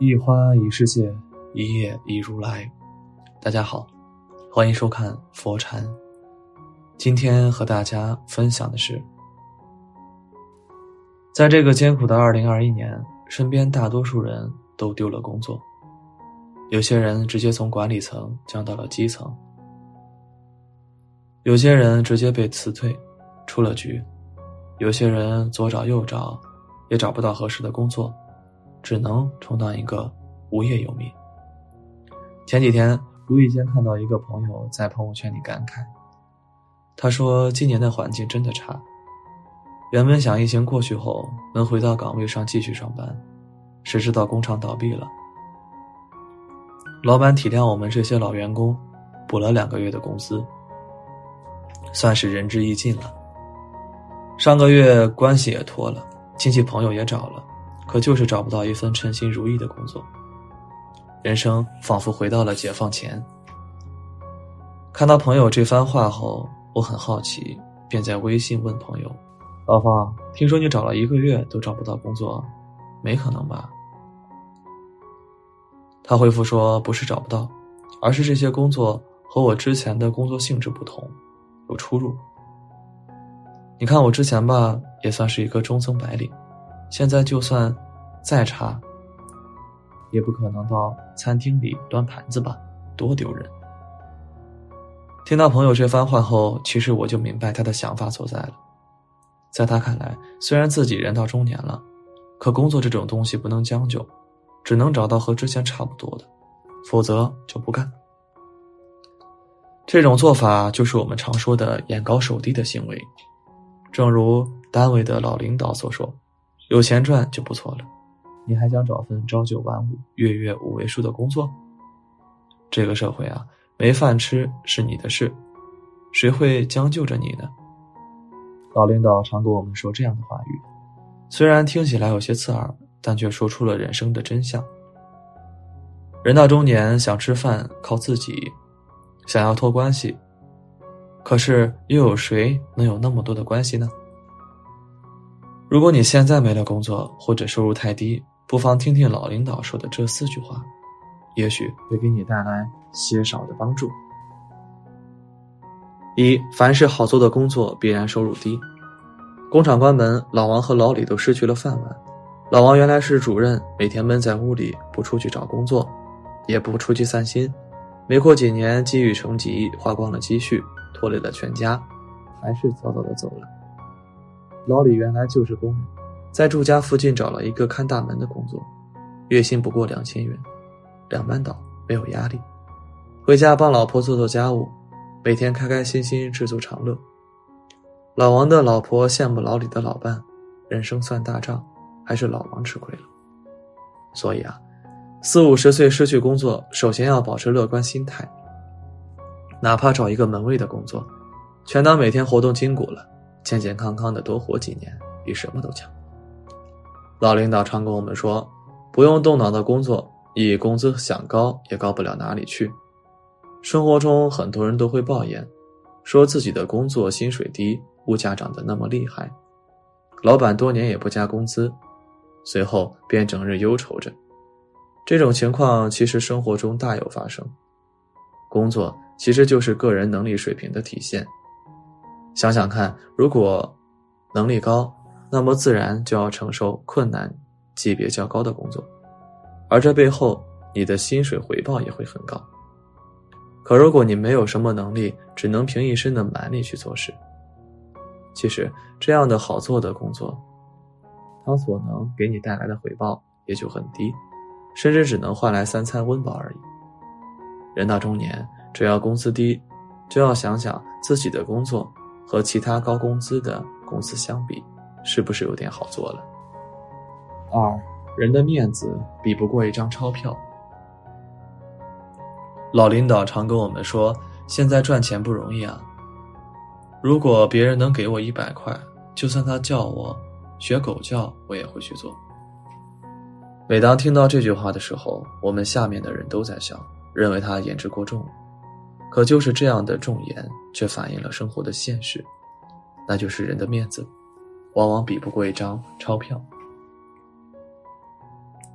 一花一世界，一叶一如来。大家好，欢迎收看佛禅。今天和大家分享的是，在这个艰苦的二零二一年，身边大多数人都丢了工作，有些人直接从管理层降到了基层，有些人直接被辞退，出了局，有些人左找右找，也找不到合适的工作。只能充当一个无业游民。前几天无意间看到一个朋友在朋友圈里感慨，他说：“今年的环境真的差。原本想疫情过去后能回到岗位上继续上班，谁知道工厂倒闭了，老板体谅我们这些老员工，补了两个月的工资，算是仁至义尽了。上个月关系也托了，亲戚朋友也找了。”可就是找不到一份称心如意的工作，人生仿佛回到了解放前。看到朋友这番话后，我很好奇，便在微信问朋友：“老方，听说你找了一个月都找不到工作，没可能吧？”他回复说：“不是找不到，而是这些工作和我之前的工作性质不同，有出入。你看我之前吧，也算是一个中层白领。”现在就算再差，也不可能到餐厅里端盘子吧，多丢人！听到朋友这番话后，其实我就明白他的想法所在了。在他看来，虽然自己人到中年了，可工作这种东西不能将就，只能找到和之前差不多的，否则就不干。这种做法就是我们常说的眼高手低的行为，正如单位的老领导所说。有钱赚就不错了，你还想找份朝九晚五、月月五位数的工作？这个社会啊，没饭吃是你的事，谁会将就着你呢？老领导常跟我们说这样的话语，虽然听起来有些刺耳，但却说出了人生的真相。人到中年，想吃饭靠自己，想要托关系，可是又有谁能有那么多的关系呢？如果你现在没了工作，或者收入太低，不妨听听老领导说的这四句话，也许会给你带来些少的帮助。一，凡是好做的工作，必然收入低。工厂关门，老王和老李都失去了饭碗。老王原来是主任，每天闷在屋里，不出去找工作，也不出去散心。没过几年，积郁成疾，花光了积蓄，拖累了全家，还是早早的走了。老李原来就是工人，在住家附近找了一个看大门的工作，月薪不过两千元，两班倒，没有压力。回家帮老婆做做家务，每天开开心心，知足常乐。老王的老婆羡慕老李的老伴，人生算大账，还是老王吃亏了。所以啊，四五十岁失去工作，首先要保持乐观心态，哪怕找一个门卫的工作，全当每天活动筋骨了。健健康康的多活几年，比什么都强。老领导常跟我们说，不用动脑的工作，以工资想高也高不了哪里去。生活中很多人都会抱怨，说自己的工作薪水低，物价涨得那么厉害，老板多年也不加工资，随后便整日忧愁着。这种情况其实生活中大有发生。工作其实就是个人能力水平的体现。想想看，如果能力高，那么自然就要承受困难、级别较高的工作，而这背后你的薪水回报也会很高。可如果你没有什么能力，只能凭一身的蛮力去做事，其实这样的好做的工作，它所能给你带来的回报也就很低，甚至只能换来三餐温饱而已。人到中年，只要工资低，就要想想自己的工作。和其他高工资的公司相比，是不是有点好做了？二人的面子比不过一张钞票。老领导常跟我们说，现在赚钱不容易啊。如果别人能给我一百块，就算他叫我学狗叫，我也会去做。每当听到这句话的时候，我们下面的人都在笑，认为他言之过重。可就是这样的重言，却反映了生活的现实，那就是人的面子，往往比不过一张钞票。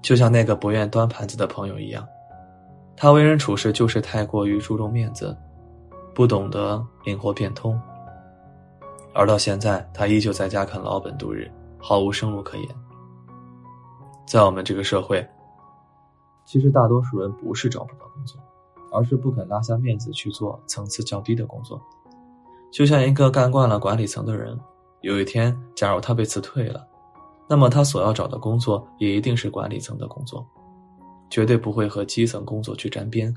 就像那个不愿端盘子的朋友一样，他为人处事就是太过于注重面子，不懂得灵活变通。而到现在，他依旧在家啃老本度日，毫无生路可言。在我们这个社会，其实大多数人不是找不到工作，而是不肯拉下面子去做层次较低的工作。就像一个干惯了管理层的人，有一天假如他被辞退了。那么他所要找的工作也一定是管理层的工作，绝对不会和基层工作去沾边。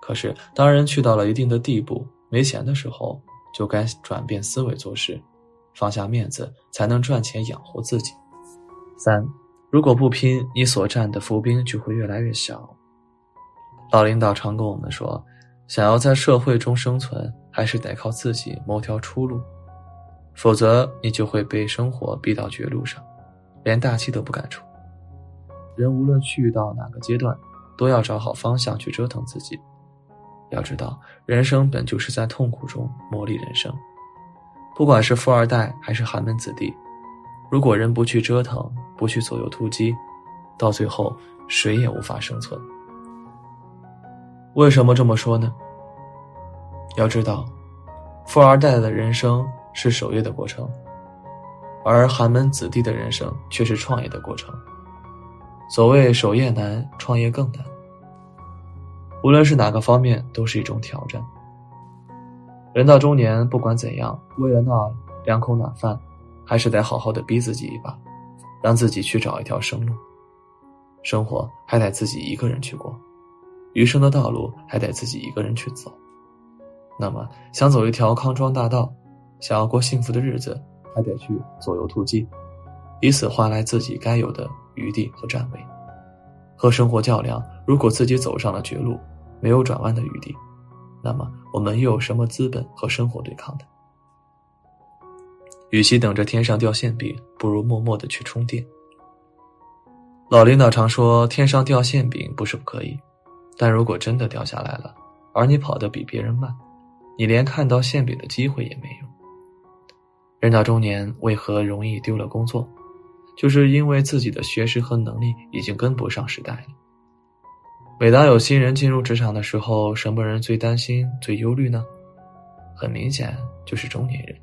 可是，当人去到了一定的地步，没钱的时候，就该转变思维做事，放下面子，才能赚钱养活自己。三，如果不拼，你所占的伏兵就会越来越小。老领导常跟我们说，想要在社会中生存，还是得靠自己谋条出路。否则，你就会被生活逼到绝路上，连大气都不敢出。人无论去到哪个阶段，都要找好方向去折腾自己。要知道，人生本就是在痛苦中磨砺人生。不管是富二代还是寒门子弟，如果人不去折腾，不去左右突击，到最后谁也无法生存。为什么这么说呢？要知道，富二代的人生。是守业的过程，而寒门子弟的人生却是创业的过程。所谓守业难，创业更难。无论是哪个方面，都是一种挑战。人到中年，不管怎样，为了那两口暖饭，还是得好好的逼自己一把，让自己去找一条生路。生活还得自己一个人去过，余生的道路还得自己一个人去走。那么，想走一条康庄大道。想要过幸福的日子，还得去左右突击，以此换来自己该有的余地和站位。和生活较量，如果自己走上了绝路，没有转弯的余地，那么我们又有什么资本和生活对抗的？与其等着天上掉馅饼，不如默默的去充电。老领导常说：“天上掉馅饼不是不可以，但如果真的掉下来了，而你跑得比别人慢，你连看到馅饼的机会也没有。”人到中年，为何容易丢了工作？就是因为自己的学识和能力已经跟不上时代了。每当有新人进入职场的时候，什么人最担心、最忧虑呢？很明显，就是中年人。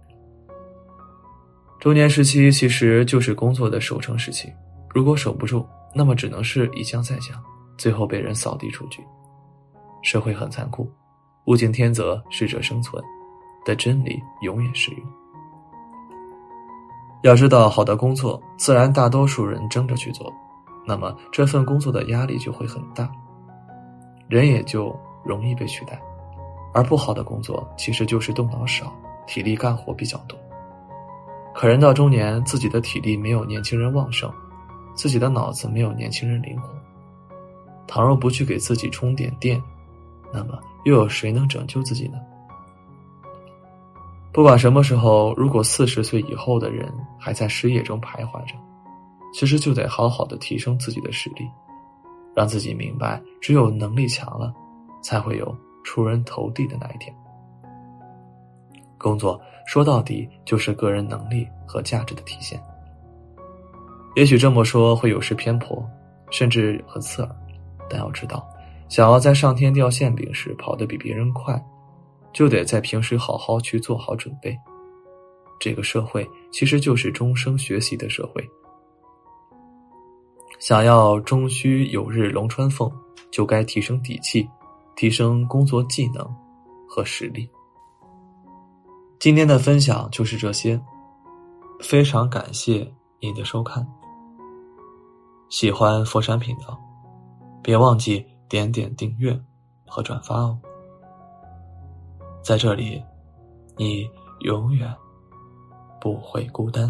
中年时期其实就是工作的守成时期，如果守不住，那么只能是一降再降，最后被人扫地出局。社会很残酷，物竞天择，适者生存的真理永远适用。要知道，好的工作自然大多数人争着去做，那么这份工作的压力就会很大，人也就容易被取代。而不好的工作其实就是动脑少，体力干活比较多。可人到中年，自己的体力没有年轻人旺盛，自己的脑子没有年轻人灵活。倘若不去给自己充点电，那么又有谁能拯救自己呢？不管什么时候，如果四十岁以后的人还在失业中徘徊着，其实就得好好的提升自己的实力，让自己明白，只有能力强了，才会有出人头地的那一天。工作说到底就是个人能力和价值的体现。也许这么说会有失偏颇，甚至很刺耳，但要知道，想要在上天掉馅饼时跑得比别人快。就得在平时好好去做好准备。这个社会其实就是终生学习的社会。想要终须有日龙穿凤，就该提升底气，提升工作技能和实力。今天的分享就是这些，非常感谢您的收看。喜欢佛山频道，别忘记点点订阅和转发哦。在这里，你永远不会孤单。